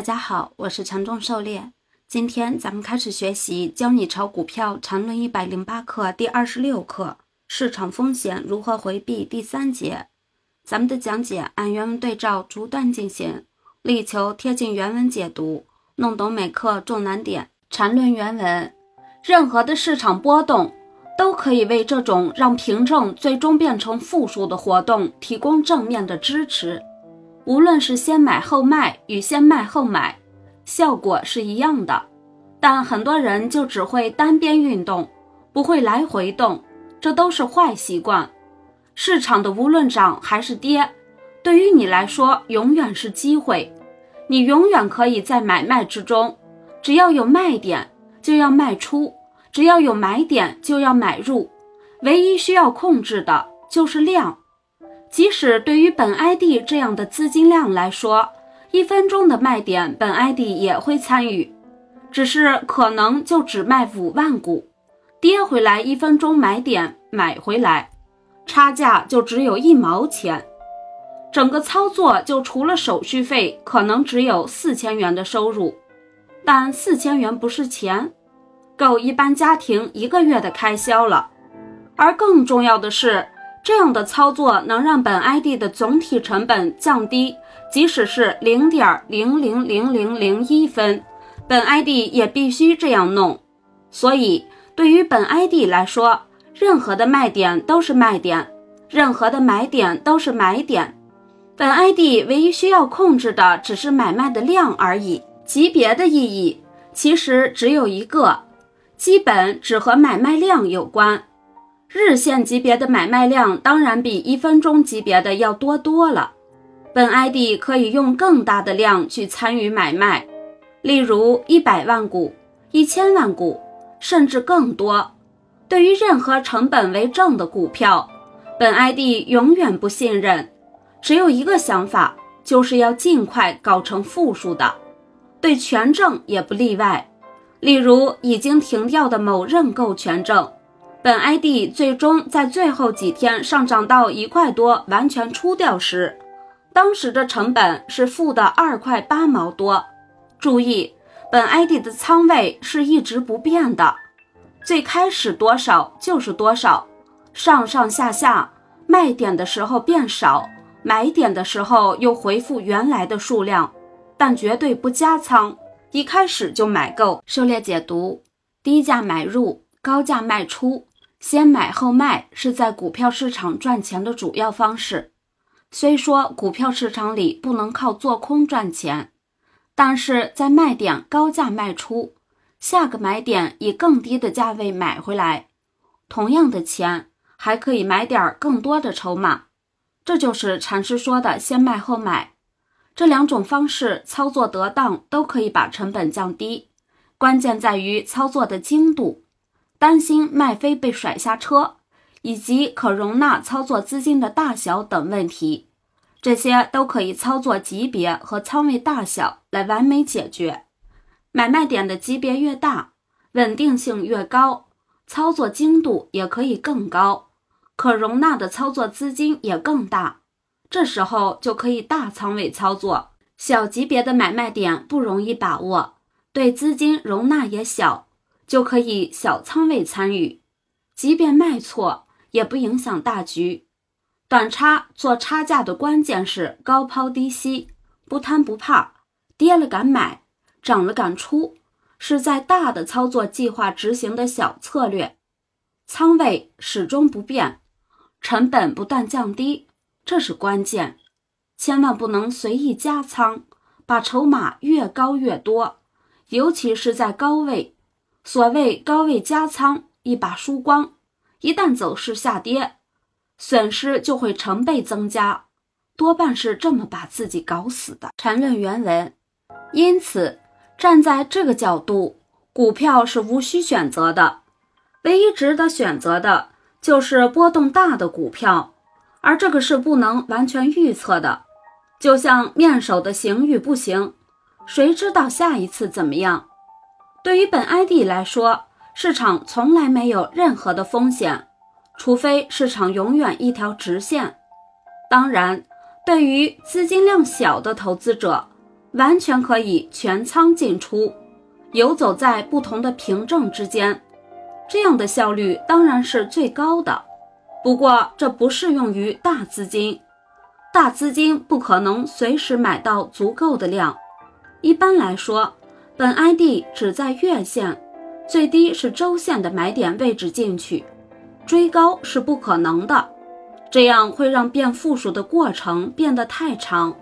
大家好，我是强中狩猎。今天咱们开始学习《教你炒股票缠论一百零八课》第二十六课：市场风险如何回避第三节。咱们的讲解按原文对照逐段进行，力求贴近原文解读，弄懂每课重难点。缠论原文：任何的市场波动都可以为这种让凭证最终变成负数的活动提供正面的支持。无论是先买后卖与先卖后买，效果是一样的，但很多人就只会单边运动，不会来回动，这都是坏习惯。市场的无论涨还是跌，对于你来说永远是机会，你永远可以在买卖之中，只要有卖点就要卖出，只要有买点就要买入，唯一需要控制的就是量。即使对于本 ID 这样的资金量来说，一分钟的卖点本 ID 也会参与，只是可能就只卖五万股，跌回来一分钟买点买回来，差价就只有一毛钱，整个操作就除了手续费，可能只有四千元的收入，但四千元不是钱，够一般家庭一个月的开销了，而更重要的是。这样的操作能让本 ID 的总体成本降低，即使是零点零零零零零一分，本 ID 也必须这样弄。所以，对于本 ID 来说，任何的卖点都是卖点，任何的买点都是买点。本 ID 唯一需要控制的只是买卖的量而已。级别的意义其实只有一个，基本只和买卖量有关。日线级别的买卖量当然比一分钟级别的要多多了，本 ID 可以用更大的量去参与买卖，例如一百万股、一千万股，甚至更多。对于任何成本为正的股票，本 ID 永远不信任，只有一个想法，就是要尽快搞成负数的。对权证也不例外，例如已经停掉的某认购权证。本 ID 最终在最后几天上涨到一块多，完全出掉时，当时的成本是负的二块八毛多。注意，本 ID 的仓位是一直不变的，最开始多少就是多少，上上下下，卖点的时候变少，买点的时候又回复原来的数量，但绝对不加仓，一开始就买够。狩猎解读：低价买入，高价卖出。先买后卖是在股票市场赚钱的主要方式。虽说股票市场里不能靠做空赚钱，但是在卖点高价卖出，下个买点以更低的价位买回来，同样的钱还可以买点更多的筹码。这就是禅师说的“先卖后买”。这两种方式操作得当，都可以把成本降低，关键在于操作的精度。担心卖飞被甩下车，以及可容纳操作资金的大小等问题，这些都可以操作级别和仓位大小来完美解决。买卖点的级别越大，稳定性越高，操作精度也可以更高，可容纳的操作资金也更大。这时候就可以大仓位操作。小级别的买卖点不容易把握，对资金容纳也小。就可以小仓位参与，即便卖错也不影响大局。短差做差价的关键是高抛低吸，不贪不怕，跌了敢买，涨了敢出，是在大的操作计划执行的小策略。仓位始终不变，成本不断降低，这是关键。千万不能随意加仓，把筹码越高越多，尤其是在高位。所谓高位加仓，一把输光，一旦走势下跌，损失就会成倍增加，多半是这么把自己搞死的。缠论原文，因此站在这个角度，股票是无需选择的，唯一值得选择的就是波动大的股票，而这个是不能完全预测的，就像面首的行与不行，谁知道下一次怎么样？对于本 ID 来说，市场从来没有任何的风险，除非市场永远一条直线。当然，对于资金量小的投资者，完全可以全仓进出，游走在不同的凭证之间，这样的效率当然是最高的。不过这不适用于大资金，大资金不可能随时买到足够的量。一般来说，本 ID 只在月线，最低是周线的买点位置进去，追高是不可能的，这样会让变负数的过程变得太长。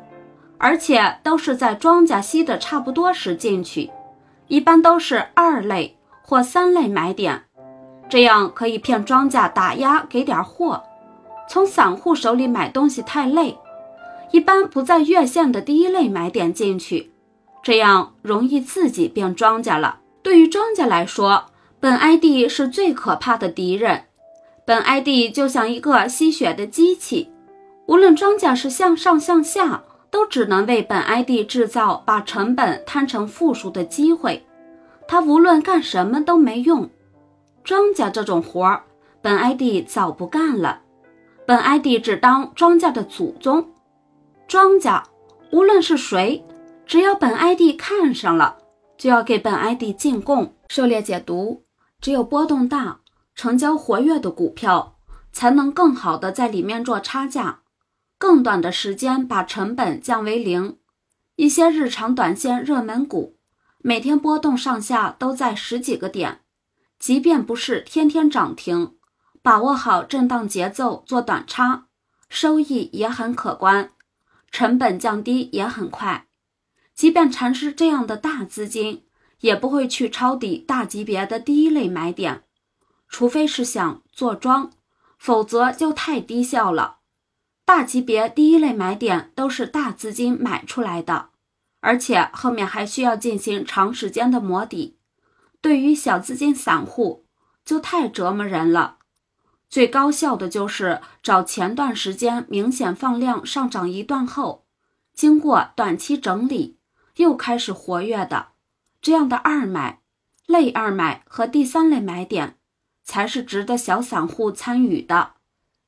而且都是在庄家吸的差不多时进去，一般都是二类或三类买点，这样可以骗庄家打压给点货。从散户手里买东西太累，一般不在月线的第一类买点进去，这样容易自己变庄家了。对于庄家来说，本 ID 是最可怕的敌人。本 ID 就像一个吸血的机器，无论庄家是向上向下。都只能为本 ID 制造把成本摊成负数的机会，他无论干什么都没用。庄家这种活儿，本 ID 早不干了。本 ID 只当庄家的祖宗。庄家无论是谁，只要本 ID 看上了，就要给本 ID 进贡。狩猎解读：只有波动大、成交活跃的股票，才能更好的在里面做差价。更短的时间把成本降为零，一些日常短线热门股，每天波动上下都在十几个点，即便不是天天涨停，把握好震荡节奏做短差，收益也很可观，成本降低也很快。即便禅师这样的大资金，也不会去抄底大级别的第一类买点，除非是想做庄，否则就太低效了。大级别第一类买点都是大资金买出来的，而且后面还需要进行长时间的磨底，对于小资金散户就太折磨人了。最高效的就是找前段时间明显放量上涨一段后，经过短期整理又开始活跃的这样的二买、类二买和第三类买点，才是值得小散户参与的。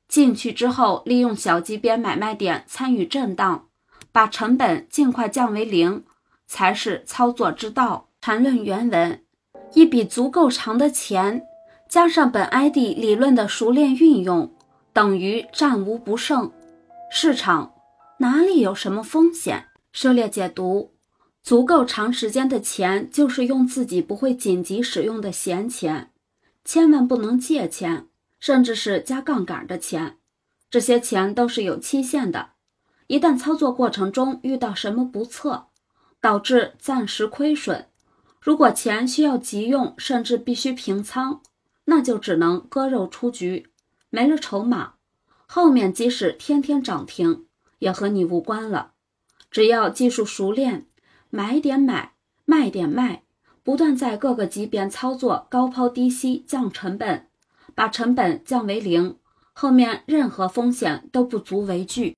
进去之后，利用小级别买卖点参与震荡，把成本尽快降为零，才是操作之道。谈论原文：一笔足够长的钱，加上本 ID 理论的熟练运用，等于战无不胜。市场哪里有什么风险？涉猎解读：足够长时间的钱，就是用自己不会紧急使用的闲钱，千万不能借钱。甚至是加杠杆的钱，这些钱都是有期限的。一旦操作过程中遇到什么不测，导致暂时亏损，如果钱需要急用，甚至必须平仓，那就只能割肉出局，没了筹码，后面即使天天涨停，也和你无关了。只要技术熟练，买点买，卖点卖，不断在各个级别操作高抛低吸，降成本。把成本降为零，后面任何风险都不足为惧。